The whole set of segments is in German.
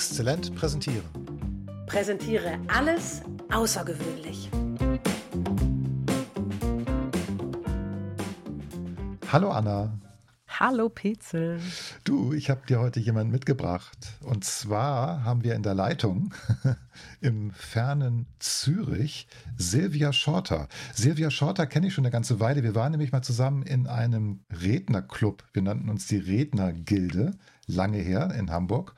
Exzellent präsentieren. Präsentiere alles außergewöhnlich. Hallo Anna. Hallo Petzel. Du, ich habe dir heute jemanden mitgebracht. Und zwar haben wir in der Leitung im fernen Zürich Silvia Schorter. Silvia Schorter kenne ich schon eine ganze Weile. Wir waren nämlich mal zusammen in einem Rednerclub. Wir nannten uns die Rednergilde, lange her in Hamburg.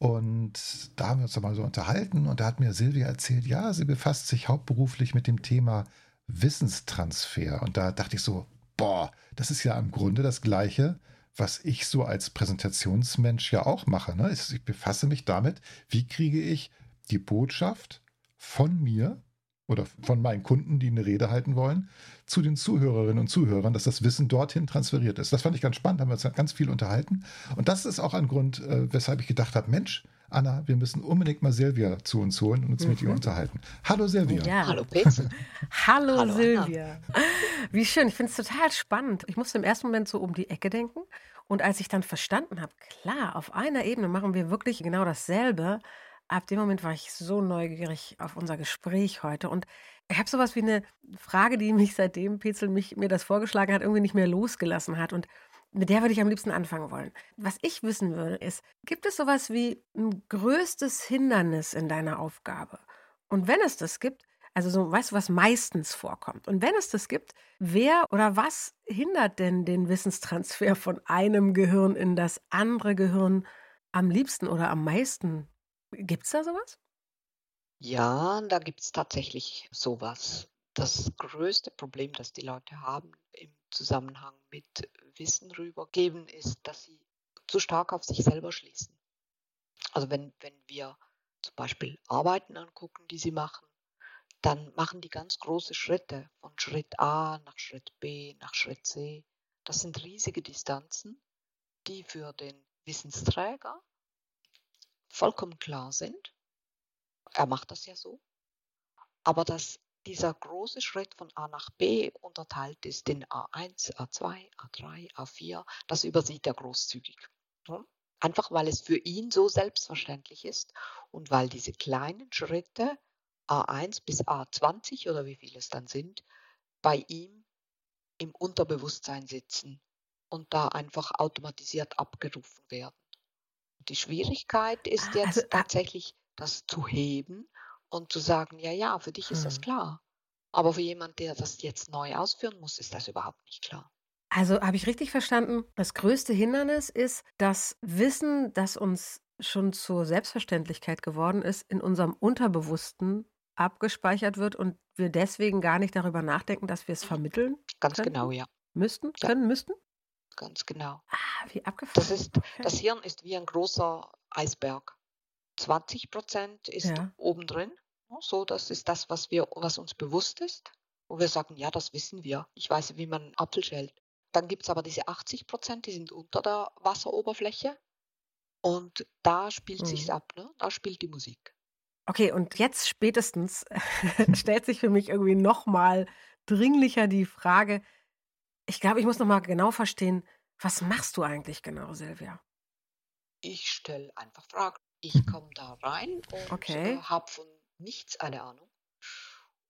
Und da haben wir uns mal so unterhalten und da hat mir Silvia erzählt, ja, sie befasst sich hauptberuflich mit dem Thema Wissenstransfer. Und da dachte ich so, boah, das ist ja im Grunde das Gleiche, was ich so als Präsentationsmensch ja auch mache. Ne? Ich befasse mich damit, wie kriege ich die Botschaft von mir oder von meinen Kunden, die eine Rede halten wollen, zu den Zuhörerinnen und Zuhörern, dass das Wissen dorthin transferiert ist. Das fand ich ganz spannend, haben wir uns ganz viel unterhalten. Und das ist auch ein Grund, äh, weshalb ich gedacht habe, Mensch, Anna, wir müssen unbedingt mal Silvia zu uns holen und uns mhm. mit ihr mhm. unterhalten. Hallo Silvia. Ja. Hallo Peter. Hallo, Hallo Silvia. Anna. Wie schön, ich finde es total spannend. Ich musste im ersten Moment so um die Ecke denken. Und als ich dann verstanden habe, klar, auf einer Ebene machen wir wirklich genau dasselbe. Ab dem Moment war ich so neugierig auf unser Gespräch heute. Und ich habe sowas wie eine Frage, die mich seitdem Petzel mich, mir das vorgeschlagen hat, irgendwie nicht mehr losgelassen hat. Und mit der würde ich am liebsten anfangen wollen. Was ich wissen würde, ist, gibt es sowas wie ein größtes Hindernis in deiner Aufgabe? Und wenn es das gibt, also so, weißt du, was meistens vorkommt? Und wenn es das gibt, wer oder was hindert denn den Wissenstransfer von einem Gehirn in das andere Gehirn am liebsten oder am meisten? Gibt es da sowas? Ja, da gibt es tatsächlich sowas. Das größte Problem, das die Leute haben im Zusammenhang mit Wissen rübergeben, ist, dass sie zu stark auf sich selber schließen. Also wenn, wenn wir zum Beispiel Arbeiten angucken, die sie machen, dann machen die ganz große Schritte von Schritt A nach Schritt B nach Schritt C. Das sind riesige Distanzen, die für den Wissensträger vollkommen klar sind. Er macht das ja so. Aber dass dieser große Schritt von A nach B unterteilt ist in A1, A2, A3, A4. Das übersieht er großzügig. Einfach weil es für ihn so selbstverständlich ist und weil diese kleinen Schritte A1 bis A20 oder wie viele es dann sind, bei ihm im Unterbewusstsein sitzen und da einfach automatisiert abgerufen werden. Die Schwierigkeit ist ah, jetzt also, tatsächlich, das zu heben und zu sagen, ja, ja, für dich ist das hm. klar. Aber für jemand, der das jetzt neu ausführen muss, ist das überhaupt nicht klar. Also habe ich richtig verstanden, das größte Hindernis ist das Wissen, das uns schon zur Selbstverständlichkeit geworden ist, in unserem Unterbewussten abgespeichert wird und wir deswegen gar nicht darüber nachdenken, dass wir es vermitteln. Ganz könnten? genau, ja. Müssten, ja. können, müssten? Ganz genau. Ah, wie abgefahren. Das, ist, das Hirn ist wie ein großer Eisberg. 20 Prozent ist ja. oben drin. So, das ist das, was wir, was uns bewusst ist. Wo wir sagen, ja, das wissen wir. Ich weiß, wie man einen Apfel schält. Dann gibt es aber diese 80 Prozent, die sind unter der Wasseroberfläche. Und da spielt mhm. sich's ab, ne? Da spielt die Musik. Okay, und jetzt spätestens stellt sich für mich irgendwie nochmal dringlicher die Frage, ich glaube, ich muss nochmal genau verstehen, was machst du eigentlich genau, Silvia? Ich stelle einfach Fragen. Ich komme da rein und okay. äh, habe von nichts eine Ahnung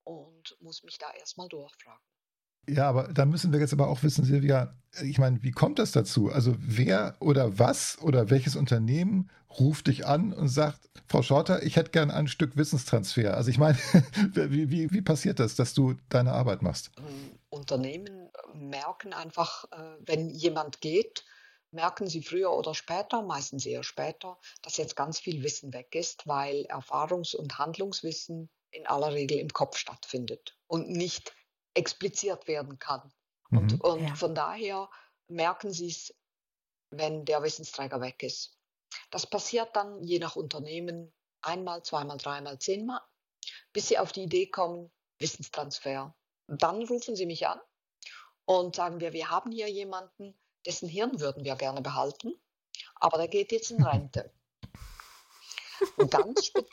und muss mich da erstmal durchfragen. Ja, aber da müssen wir jetzt aber auch wissen, Silvia, ich meine, wie kommt das dazu? Also wer oder was oder welches Unternehmen ruft dich an und sagt, Frau Schorter, ich hätte gern ein Stück Wissenstransfer. Also ich meine, wie, wie, wie passiert das, dass du deine Arbeit machst? Ähm, Unternehmen merken einfach, äh, wenn jemand geht, merken sie früher oder später, meistens eher später, dass jetzt ganz viel Wissen weg ist, weil Erfahrungs- und Handlungswissen in aller Regel im Kopf stattfindet und nicht expliziert werden kann. Mhm. Und, und ja. von daher merken sie es, wenn der Wissensträger weg ist. Das passiert dann je nach Unternehmen einmal, zweimal, dreimal, zehnmal, bis sie auf die Idee kommen, Wissenstransfer. Dann rufen sie mich an und sagen wir, wir haben hier jemanden, dessen Hirn würden wir gerne behalten, aber der geht jetzt in Rente. Und ganz, spe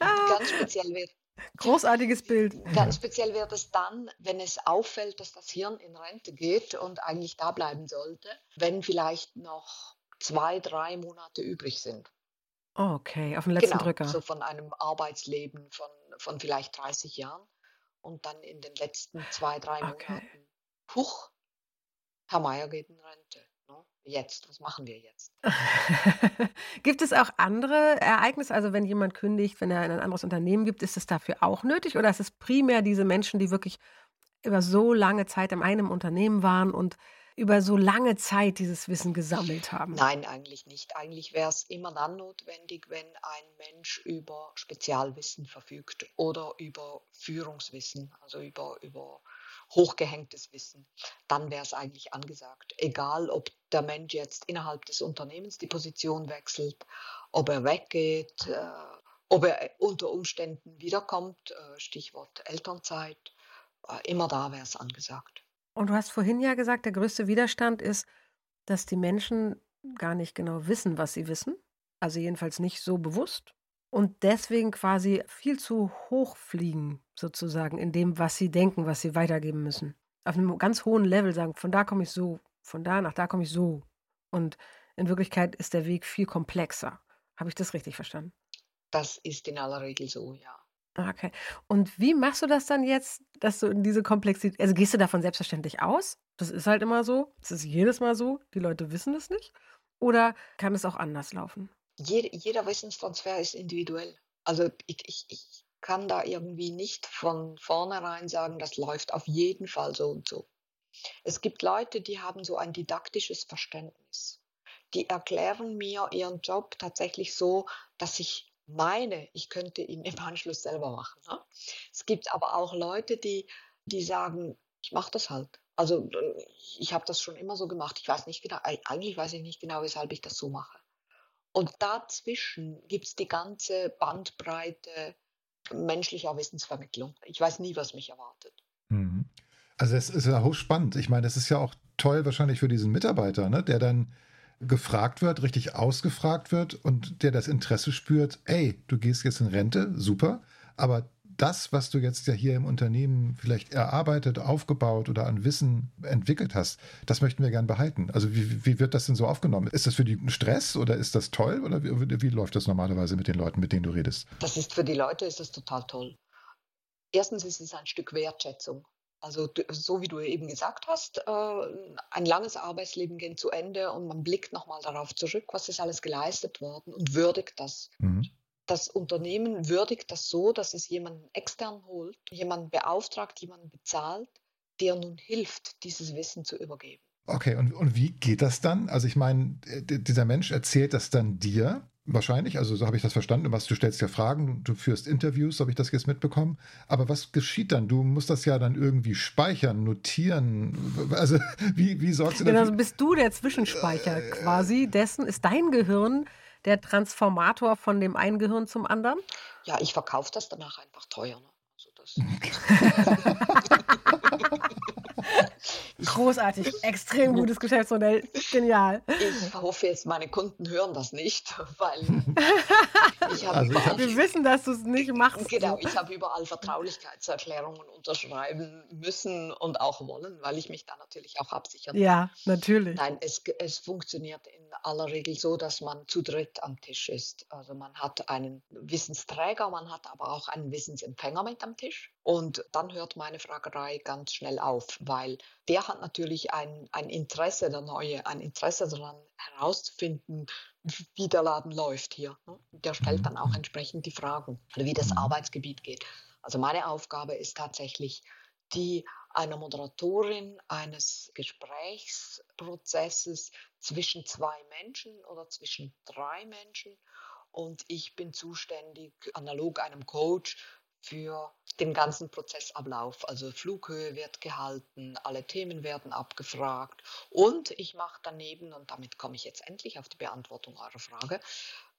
ah. ganz speziell wird Großartiges Bild. Ganz speziell wird es dann, wenn es auffällt, dass das Hirn in Rente geht und eigentlich da bleiben sollte, wenn vielleicht noch zwei, drei Monate übrig sind. Okay, auf den letzten Genau, Drücker. so von einem Arbeitsleben von, von vielleicht 30 Jahren und dann in den letzten zwei, drei Okay. Monaten, huch, Herr Meier geht in Rente. Jetzt, was machen wir jetzt? Gibt es auch andere Ereignisse? Also wenn jemand kündigt, wenn er in ein anderes Unternehmen gibt, ist es dafür auch nötig? Oder ist es primär diese Menschen, die wirklich über so lange Zeit in einem Unternehmen waren und über so lange Zeit dieses Wissen gesammelt haben? Nein, eigentlich nicht. Eigentlich wäre es immer dann notwendig, wenn ein Mensch über Spezialwissen verfügt oder über Führungswissen, also über, über hochgehängtes Wissen. Dann wäre es eigentlich angesagt. Egal, ob der Mensch jetzt innerhalb des Unternehmens die Position wechselt, ob er weggeht, äh, ob er unter Umständen wiederkommt, äh, Stichwort Elternzeit, äh, immer da wäre es angesagt. Und du hast vorhin ja gesagt, der größte Widerstand ist, dass die Menschen gar nicht genau wissen, was sie wissen. Also jedenfalls nicht so bewusst. Und deswegen quasi viel zu hoch fliegen, sozusagen, in dem, was sie denken, was sie weitergeben müssen. Auf einem ganz hohen Level sagen, von da komme ich so, von da nach da komme ich so. Und in Wirklichkeit ist der Weg viel komplexer. Habe ich das richtig verstanden? Das ist in aller Regel so, ja. Ah, Okay. Und wie machst du das dann jetzt, dass du in diese Komplexität, also gehst du davon selbstverständlich aus? Das ist halt immer so. Das ist jedes Mal so. Die Leute wissen es nicht. Oder kann es auch anders laufen? Jeder, jeder Wissenstransfer ist individuell. Also ich, ich, ich kann da irgendwie nicht von vornherein sagen, das läuft auf jeden Fall so und so. Es gibt Leute, die haben so ein didaktisches Verständnis. Die erklären mir ihren Job tatsächlich so, dass ich meine, ich könnte ihn im Anschluss selber machen. Ne? Es gibt aber auch Leute, die, die sagen, ich mache das halt. Also ich habe das schon immer so gemacht. Ich weiß nicht genau, eig- eigentlich weiß ich nicht genau, weshalb ich das so mache. Und dazwischen gibt es die ganze Bandbreite menschlicher Wissensvermittlung. Ich weiß nie, was mich erwartet. Mhm. Also es ist ja hochspannend. Ich meine, das ist ja auch toll wahrscheinlich für diesen Mitarbeiter, ne, der dann gefragt wird, richtig ausgefragt wird und der das Interesse spürt, ey, du gehst jetzt in Rente, super, aber das, was du jetzt ja hier im Unternehmen vielleicht erarbeitet, aufgebaut oder an Wissen entwickelt hast, das möchten wir gern behalten. Also wie, wie wird das denn so aufgenommen? Ist das für die Stress oder ist das toll oder wie, wie läuft das normalerweise mit den Leuten, mit denen du redest? Das ist für die Leute ist das total toll. Erstens ist es ein Stück Wertschätzung. Also so wie du eben gesagt hast, äh, ein langes Arbeitsleben geht zu Ende und man blickt nochmal darauf zurück, was ist alles geleistet worden und würdigt das. Mhm. Das Unternehmen würdigt das so, dass es jemanden extern holt, jemanden beauftragt, jemanden bezahlt, der nun hilft, dieses Wissen zu übergeben. Okay, und, und wie geht das dann? Also ich meine, äh, dieser Mensch erzählt das dann dir wahrscheinlich, also so habe ich das verstanden, was du stellst ja Fragen, du führst Interviews, habe ich das jetzt mitbekommen. Aber was geschieht dann? Du musst das ja dann irgendwie speichern, notieren. Also wie, wie sorgst du Genau, dafür? so bist du der Zwischenspeicher quasi dessen. Ist dein Gehirn der Transformator von dem einen Gehirn zum anderen? Ja, ich verkaufe das danach einfach teuer. Ne? Also das, Großartig, extrem gutes Geschäftsmodell. Genial. ich hoffe jetzt, meine Kunden hören das nicht, weil ich habe Also überall Wir wissen, dass du es nicht machst. Genau, ich habe überall Vertraulichkeitserklärungen unterschreiben müssen und auch wollen, weil ich mich da natürlich auch absichern Ja, natürlich. Nein, es, es funktioniert in aller Regel so, dass man zu dritt am Tisch ist. Also man hat einen Wissensträger, man hat aber auch einen Wissensempfänger mit am Tisch. Und dann hört meine Fragerei ganz schnell auf, weil der hat natürlich ein, ein Interesse, der Neue, ein Interesse daran herauszufinden, wie der Laden läuft hier. ne? Der stellt dann auch entsprechend die Fragen, wie das Mhm. Arbeitsgebiet geht. Also meine Aufgabe ist tatsächlich die einer Moderatorin eines Gesprächsprozesses zwischen zwei Menschen oder zwischen drei Menschen. Und ich bin zuständig, analog einem Coach, für den ganzen Prozessablauf. Also Flughöhe wird gehalten, alle Themen werden abgefragt. Und ich mache daneben, und damit komme ich jetzt endlich auf die Beantwortung eurer Frage,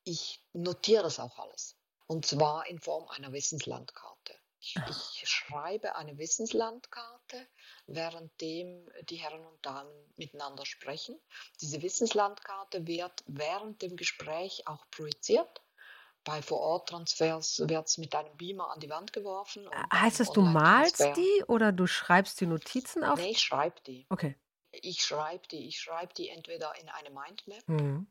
ich notiere das auch alles. Und zwar in Form einer Wissenslandkarte. Ich, schreibe eine Wissenslandkarte, währenddem die Herren und Damen miteinander sprechen. Diese Wissenslandkarte wird während dem Gespräch auch projiziert. Bei Vor-Ort-Transfers wird es mit einem Beamer an die Wand geworfen. Heißt es, du malst die oder du schreibst die Notizen auf? Nee, ich schreibe die. Okay. Ich schreibe die. Ich schreibe die entweder in eine Mindmap Mhm.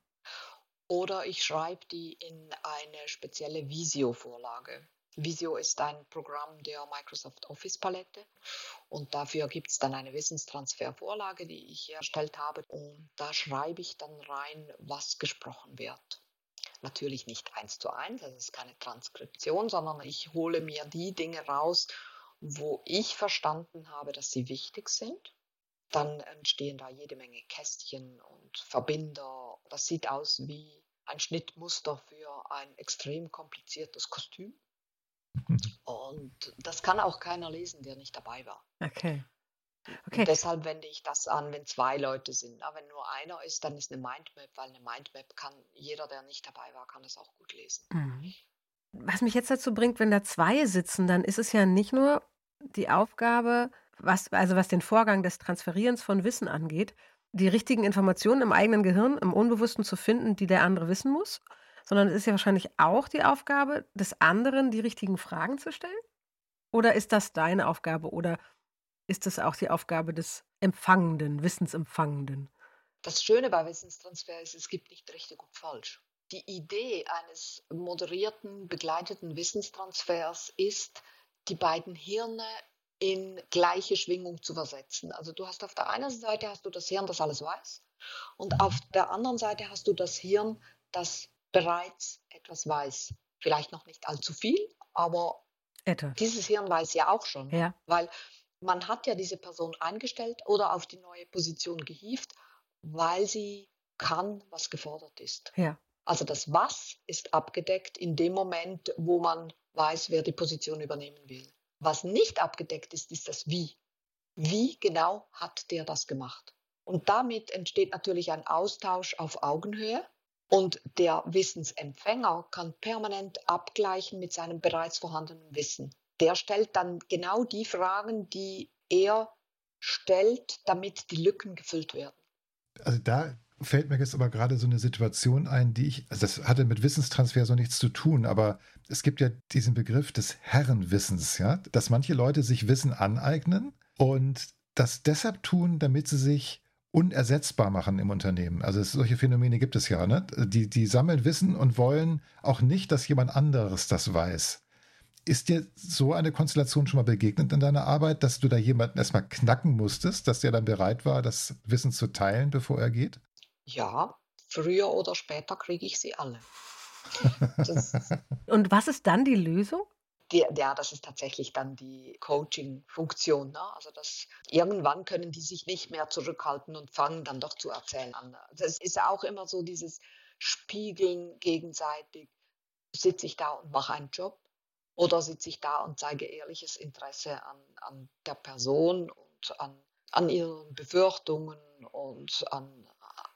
oder ich schreibe die in eine spezielle Visio-Vorlage. Visio ist ein Programm der Microsoft Office Palette und dafür gibt es dann eine Wissenstransfervorlage, die ich erstellt habe und da schreibe ich dann rein, was gesprochen wird. Natürlich nicht eins zu eins, das ist keine Transkription, sondern ich hole mir die Dinge raus, wo ich verstanden habe, dass sie wichtig sind. Dann entstehen da jede Menge Kästchen und Verbinder. Das sieht aus wie ein Schnittmuster für ein extrem kompliziertes Kostüm. Und das kann auch keiner lesen, der nicht dabei war. Okay. Okay. Deshalb wende ich das an, wenn zwei Leute sind. Na, wenn nur einer ist, dann ist eine Mindmap, weil eine Mindmap kann jeder, der nicht dabei war, kann das auch gut lesen. Mhm. Was mich jetzt dazu bringt, wenn da zwei sitzen, dann ist es ja nicht nur die Aufgabe, was, also was den Vorgang des Transferierens von Wissen angeht, die richtigen Informationen im eigenen Gehirn, im Unbewussten zu finden, die der andere wissen muss, sondern es ist ja wahrscheinlich auch die Aufgabe des anderen, die richtigen Fragen zu stellen? Oder ist das deine Aufgabe oder ist das auch die Aufgabe des Empfangenden, Wissensempfangenden? Das Schöne bei Wissenstransfer ist, es gibt nicht richtig und falsch. Die Idee eines moderierten, begleiteten Wissenstransfers ist, die beiden Hirne in gleiche Schwingung zu versetzen. Also du hast auf der einen Seite hast du das Hirn, das alles weiß, und auf der anderen Seite hast du das Hirn, das bereits etwas weiß. Vielleicht noch nicht allzu viel, aber Etwas. dieses Hirn weiß ja auch schon. Ja. Weil man hat ja diese Person eingestellt oder auf die neue Position gehievt, weil sie kann, was gefordert ist. Ja. Also das Was ist abgedeckt in dem Moment, wo man weiß, wer die Position übernehmen will. Was nicht abgedeckt ist, ist das Wie. Wie genau hat der das gemacht? Und damit entsteht natürlich ein Austausch auf Augenhöhe und der Wissensempfänger kann permanent abgleichen mit seinem bereits vorhandenen Wissen. Der stellt dann genau die Fragen, die er stellt, damit die Lücken gefüllt werden. Also da fällt mir jetzt aber gerade so eine Situation ein, die ich, also das hatte mit Wissenstransfer so nichts zu tun, aber es gibt ja diesen Begriff des Herrenwissens, ja, dass manche Leute sich Wissen aneignen und das deshalb tun, damit sie sich unersetzbar machen im Unternehmen. Also es, solche Phänomene gibt es ja. Ne? Die, die sammeln Wissen und wollen auch nicht, dass jemand anderes das weiß. Ist dir so eine Konstellation schon mal begegnet in deiner Arbeit, dass du da jemanden erstmal knacken musstest, dass der dann bereit war, das Wissen zu teilen, bevor er geht? Ja, früher oder später kriege ich sie alle. und was ist dann die Lösung? die, ja, das ist tatsächlich dann die Coaching-Funktion. Ne? Also das, irgendwann können die sich nicht mehr zurückhalten und fangen dann doch zu erzählen an. Das ist auch immer so dieses Spiegeln gegenseitig. Sitze ich da und mache einen Job oder sitze ich da und zeige ehrliches Interesse an, an der Person und an, an ihren Befürchtungen und an,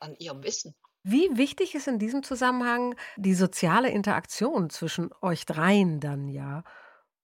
an ihrem Wissen. Wie wichtig ist in diesem Zusammenhang die soziale Interaktion zwischen euch dreien dann ja?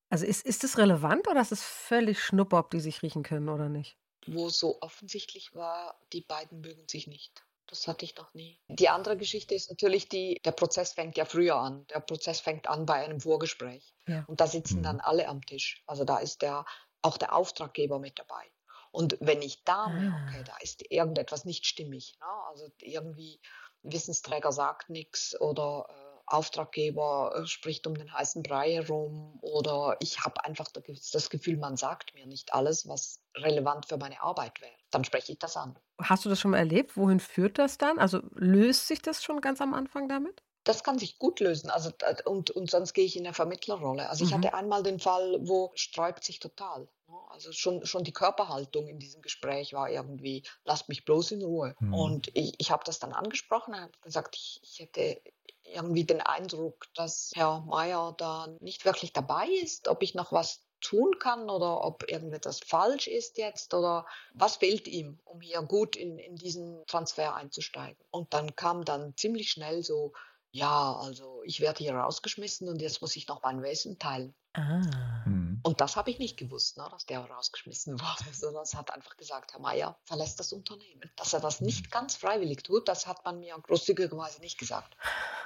Also ist, ist es relevant oder ist es völlig schnuppe, ob die sich riechen können oder nicht? Wo so offensichtlich war, die beiden mögen sich nicht. Das hatte ich noch nie. Die andere Geschichte ist natürlich die, der Prozess fängt ja früher an. Der Prozess fängt an bei einem Vorgespräch. Ja. Und da sitzen mhm. dann alle am Tisch. Also da ist der, auch der Auftraggeber mit dabei. Und wenn ich da merke, ah. da ist irgendetwas nicht stimmig, ne? also irgendwie Wissensträger sagt nichts oder äh, Auftraggeber äh, spricht um den heißen Brei herum oder ich habe einfach das Gefühl, man sagt mir nicht alles, was relevant für meine Arbeit wäre. Dann spreche ich das an. Hast du das schon mal erlebt? Wohin führt das dann? Also löst sich das schon ganz am Anfang damit? Das kann sich gut lösen. Also, und, und sonst gehe ich in eine Vermittlerrolle. Also ich mhm. hatte einmal den Fall, wo sträubt sich total. Ne? Also schon, schon die Körperhaltung in diesem Gespräch war irgendwie, lasst mich bloß in Ruhe. Mhm. Und ich, ich habe das dann angesprochen, habe gesagt, ich, ich hätte irgendwie den Eindruck, dass Herr Mayer da nicht wirklich dabei ist, ob ich noch was tun kann oder ob irgendetwas falsch ist jetzt oder was fehlt ihm, um hier gut in, in diesen Transfer einzusteigen. Und dann kam dann ziemlich schnell so, ja, also ich werde hier rausgeschmissen und jetzt muss ich noch mein Wesen teilen. Ah. Mhm. Und das habe ich nicht gewusst, ne, dass der rausgeschmissen wurde, sondern es hat einfach gesagt, Herr Mayer verlässt das Unternehmen. Dass er das nicht ganz freiwillig tut, das hat man mir großzügigerweise nicht gesagt.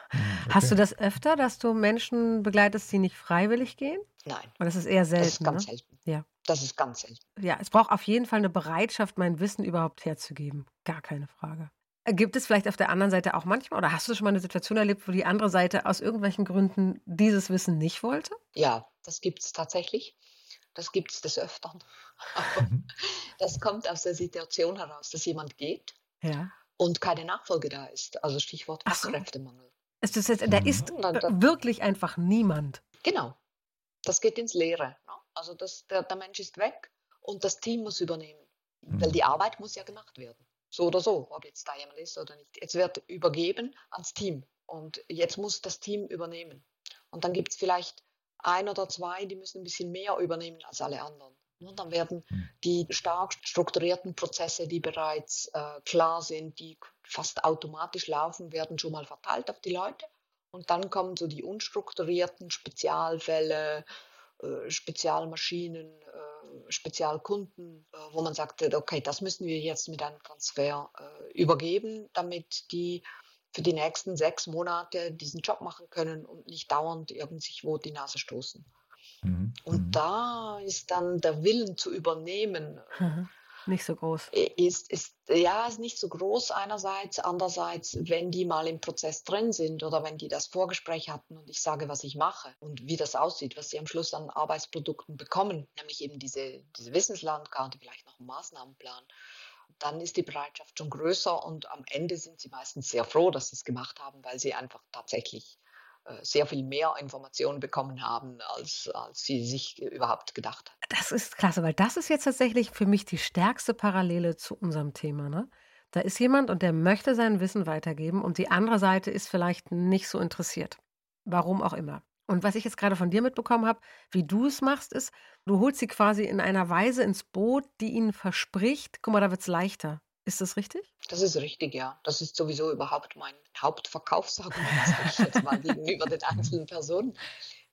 Okay. Hast du das öfter, dass du Menschen begleitest, die nicht freiwillig gehen? Nein. Und das ist eher selten. Das ist ganz ne? selten. Ja. Das ist ganz selten. Ja, es braucht auf jeden Fall eine Bereitschaft, mein Wissen überhaupt herzugeben. Gar keine Frage. Gibt es vielleicht auf der anderen Seite auch manchmal, oder hast du schon mal eine Situation erlebt, wo die andere Seite aus irgendwelchen Gründen dieses Wissen nicht wollte? Ja, das gibt es tatsächlich. Das gibt es des Öfteren. Aber mhm. das kommt aus der Situation heraus, dass jemand geht ja. und keine Nachfolge da ist. Also Stichwort Fachkräftemangel. So. Ist da mhm. ist wirklich einfach niemand. Genau. Das geht ins Leere. Ne? Also das, der, der Mensch ist weg und das Team muss übernehmen. Weil die Arbeit muss ja gemacht werden. So oder so, ob jetzt da jemand ist oder nicht. Es wird übergeben ans Team und jetzt muss das Team übernehmen. Und dann gibt es vielleicht ein oder zwei, die müssen ein bisschen mehr übernehmen als alle anderen. Und dann werden hm. die stark strukturierten Prozesse, die bereits äh, klar sind, die fast automatisch laufen, werden schon mal verteilt auf die Leute. Und dann kommen so die unstrukturierten Spezialfälle, äh, Spezialmaschinen, äh, Spezialkunden, äh, wo man sagt, okay, das müssen wir jetzt mit einem Transfer äh, übergeben, damit die für die nächsten sechs Monate diesen Job machen können und nicht dauernd irgendwo die Nase stoßen. Mhm. Und mhm. da ist dann der Willen zu übernehmen. Mhm. Nicht so groß. Ist, ist, ja, ist nicht so groß einerseits. Andererseits, wenn die mal im Prozess drin sind oder wenn die das Vorgespräch hatten und ich sage, was ich mache und wie das aussieht, was sie am Schluss an Arbeitsprodukten bekommen, nämlich eben diese, diese Wissenslandkarte, vielleicht noch einen Maßnahmenplan, dann ist die Bereitschaft schon größer und am Ende sind sie meistens sehr froh, dass sie es gemacht haben, weil sie einfach tatsächlich äh, sehr viel mehr Informationen bekommen haben, als, als sie sich überhaupt gedacht haben. Das ist klasse, weil das ist jetzt tatsächlich für mich die stärkste Parallele zu unserem Thema. Ne? Da ist jemand und der möchte sein Wissen weitergeben und die andere Seite ist vielleicht nicht so interessiert. Warum auch immer. Und was ich jetzt gerade von dir mitbekommen habe, wie du es machst, ist, du holst sie quasi in einer Weise ins Boot, die ihnen verspricht, guck mal, da wird es leichter. Ist das richtig? Das ist richtig, ja. Das ist sowieso überhaupt mein Hauptverkaufsargument, sage ich jetzt mal, gegenüber den einzelnen Personen.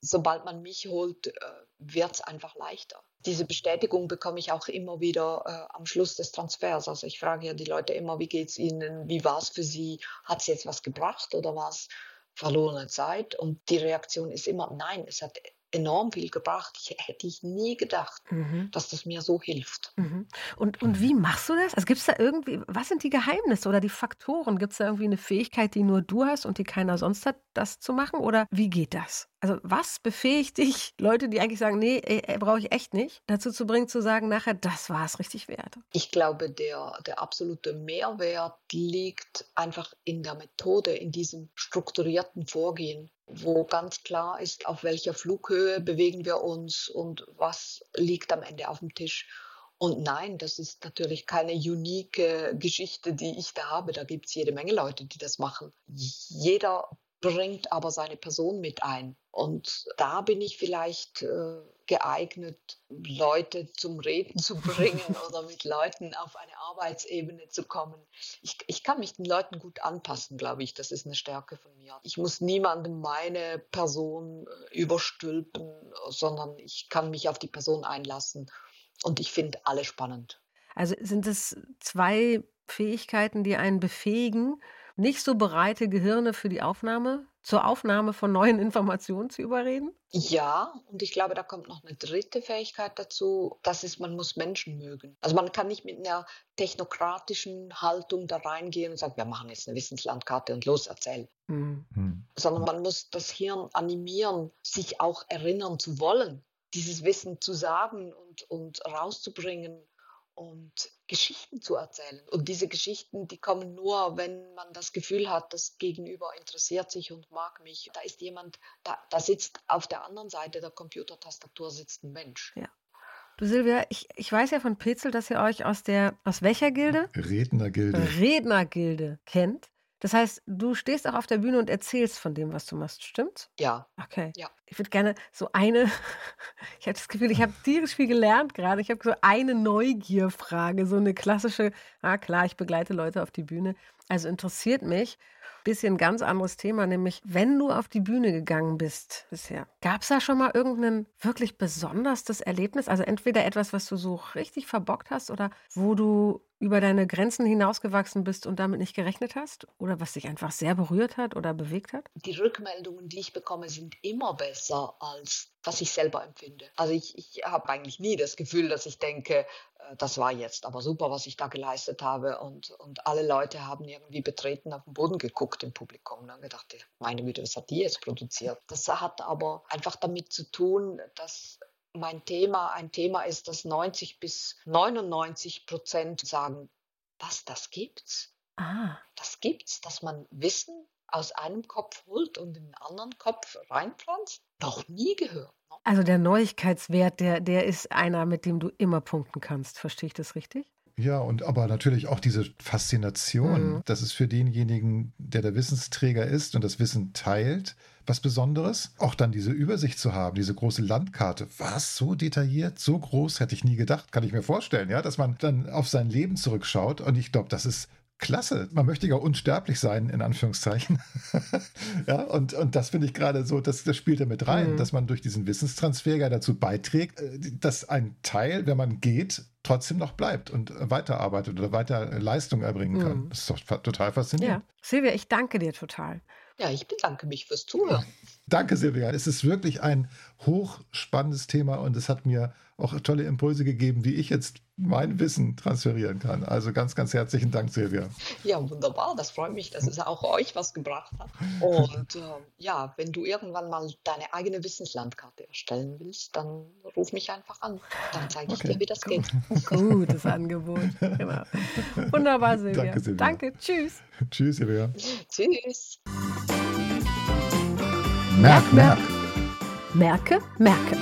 Sobald man mich holt, äh, wird es einfach leichter. Diese Bestätigung bekomme ich auch immer wieder äh, am Schluss des Transfers. Also ich frage ja die Leute immer, wie geht es ihnen, wie war es für sie, hat es jetzt was gebracht oder was? Verlorene Zeit. Und die Reaktion ist immer, nein, es hat enorm viel gebracht. Ich, hätte ich nie gedacht, mhm. dass das mir so hilft. Mhm. Und, und wie machst du das? Also gibt es da irgendwie, was sind die Geheimnisse oder die Faktoren? Gibt es da irgendwie eine Fähigkeit, die nur du hast und die keiner sonst hat, das zu machen? Oder wie geht das? Also was befähigt dich, Leute, die eigentlich sagen, nee, brauche ich echt nicht, dazu zu bringen, zu sagen nachher, das war es richtig wert? Ich glaube, der, der absolute Mehrwert liegt einfach in der Methode, in diesem strukturierten Vorgehen wo ganz klar ist, auf welcher Flughöhe bewegen wir uns und was liegt am Ende auf dem Tisch. Und nein, das ist natürlich keine unique Geschichte, die ich da habe. Da gibt es jede Menge Leute, die das machen. Jeder bringt aber seine Person mit ein. Und da bin ich vielleicht äh, geeignet, Leute zum Reden zu bringen oder mit Leuten auf eine Arbeitsebene zu kommen. Ich, ich kann mich den Leuten gut anpassen, glaube ich. Das ist eine Stärke von mir. Ich muss niemandem meine Person äh, überstülpen, sondern ich kann mich auf die Person einlassen. Und ich finde alle spannend. Also sind es zwei Fähigkeiten, die einen befähigen, nicht so bereite Gehirne für die Aufnahme, zur Aufnahme von neuen Informationen zu überreden? Ja, und ich glaube, da kommt noch eine dritte Fähigkeit dazu. Das ist, man muss Menschen mögen. Also man kann nicht mit einer technokratischen Haltung da reingehen und sagen, wir machen jetzt eine Wissenslandkarte und los erzählen. Mhm. Sondern man muss das Hirn animieren, sich auch erinnern zu wollen, dieses Wissen zu sagen und, und rauszubringen und Geschichten zu erzählen. Und diese Geschichten, die kommen nur, wenn man das Gefühl hat, das Gegenüber interessiert sich und mag mich. Da ist jemand, da, da sitzt auf der anderen Seite der Computertastatur sitzt ein Mensch. Ja. Du Silvia, ich, ich weiß ja von Pilzel, dass ihr euch aus der, aus welcher Gilde? Rednergilde. Rednergilde kennt. Das heißt, du stehst auch auf der Bühne und erzählst von dem, was du machst, stimmt's? Ja. Okay. Ja. Ich würde gerne so eine, ich habe das Gefühl, ich habe tierisch viel gelernt gerade. Ich habe so eine Neugierfrage, so eine klassische, ah klar, ich begleite Leute auf die Bühne. Also interessiert mich, bisschen ganz anderes Thema, nämlich wenn du auf die Bühne gegangen bist bisher, gab es da schon mal irgendein wirklich besonderes Erlebnis? Also entweder etwas, was du so richtig verbockt hast oder wo du über deine Grenzen hinausgewachsen bist und damit nicht gerechnet hast? Oder was dich einfach sehr berührt hat oder bewegt hat? Die Rückmeldungen, die ich bekomme, sind immer besser als was ich selber empfinde. Also ich, ich habe eigentlich nie das Gefühl, dass ich denke, äh, das war jetzt aber super, was ich da geleistet habe. Und, und alle Leute haben irgendwie betreten auf den Boden geguckt im Publikum und dann gedacht, meine Güte, was hat die jetzt produziert? Das hat aber einfach damit zu tun, dass mein Thema ein Thema ist, dass 90 bis 99 Prozent sagen, was, das gibt's? Ah. Das gibt's, dass man Wissen aus einem Kopf holt und in den anderen Kopf reinpflanzt? Noch nie gehört. Ne? Also der Neuigkeitswert, der, der ist einer, mit dem du immer punkten kannst. Verstehe ich das richtig? Ja, und aber natürlich auch diese Faszination, mhm. das ist für denjenigen, der der Wissensträger ist und das Wissen teilt, was Besonderes. Auch dann diese Übersicht zu haben, diese große Landkarte. Was? So detailliert, so groß, hätte ich nie gedacht, kann ich mir vorstellen, ja, dass man dann auf sein Leben zurückschaut. Und ich glaube, das ist klasse. Man möchte ja unsterblich sein, in Anführungszeichen. ja, und, und das finde ich gerade so, das, das spielt da mit rein, mhm. dass man durch diesenWissenstransfer ja dazu beiträgt, äh, dass ein Teil, wenn man geht, trotzdem noch bleibt und weiterarbeitet oder weiter Leistung erbringen kann. Mhm. Das ist doch total faszinierend. Ja. Silvia, ich danke dir total. Ja, ich bedanke mich fürs Zuhören. Danke, Silvia. Es ist wirklich ein hochspannendes Thema und es hat mir auch tolle Impulse gegeben, wie ich jetzt mein Wissen transferieren kann. Also ganz, ganz herzlichen Dank, Silvia. Ja, wunderbar. Das freut mich, dass es auch euch was gebracht hat. Und äh, ja, wenn du irgendwann mal deine eigene Wissenslandkarte erstellen willst, dann ruf mich einfach an. Dann zeige ich okay. dir, wie das geht. Gutes Angebot. Genau. Wunderbar, Silvia. Danke, Silvia. Danke. Tschüss. Tschüss, Silvia. Tschüss. Merk, merk. Merke, merke.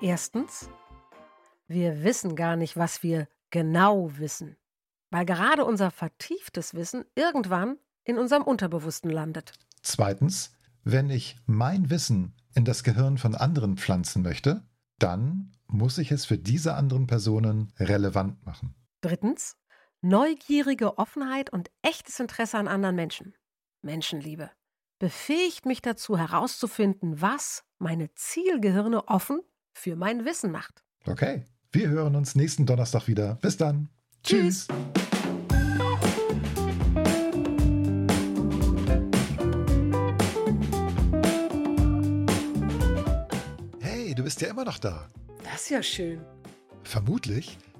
Erstens, wir wissen gar nicht, was wir genau wissen, weil gerade unser vertieftes Wissen irgendwann in unserem Unterbewussten landet. Zweitens, wenn ich mein Wissen in das Gehirn von anderen pflanzen möchte, dann muss ich es für diese anderen Personen relevant machen. Drittens, neugierige Offenheit und echtes Interesse an anderen Menschen. Menschenliebe befähigt mich dazu herauszufinden, was meine Zielgehirne offen für mein Wissen macht. Okay, wir hören uns nächsten Donnerstag wieder. Bis dann. Tschüss. Hey, du bist ja immer noch da. Das ist ja schön. Vermutlich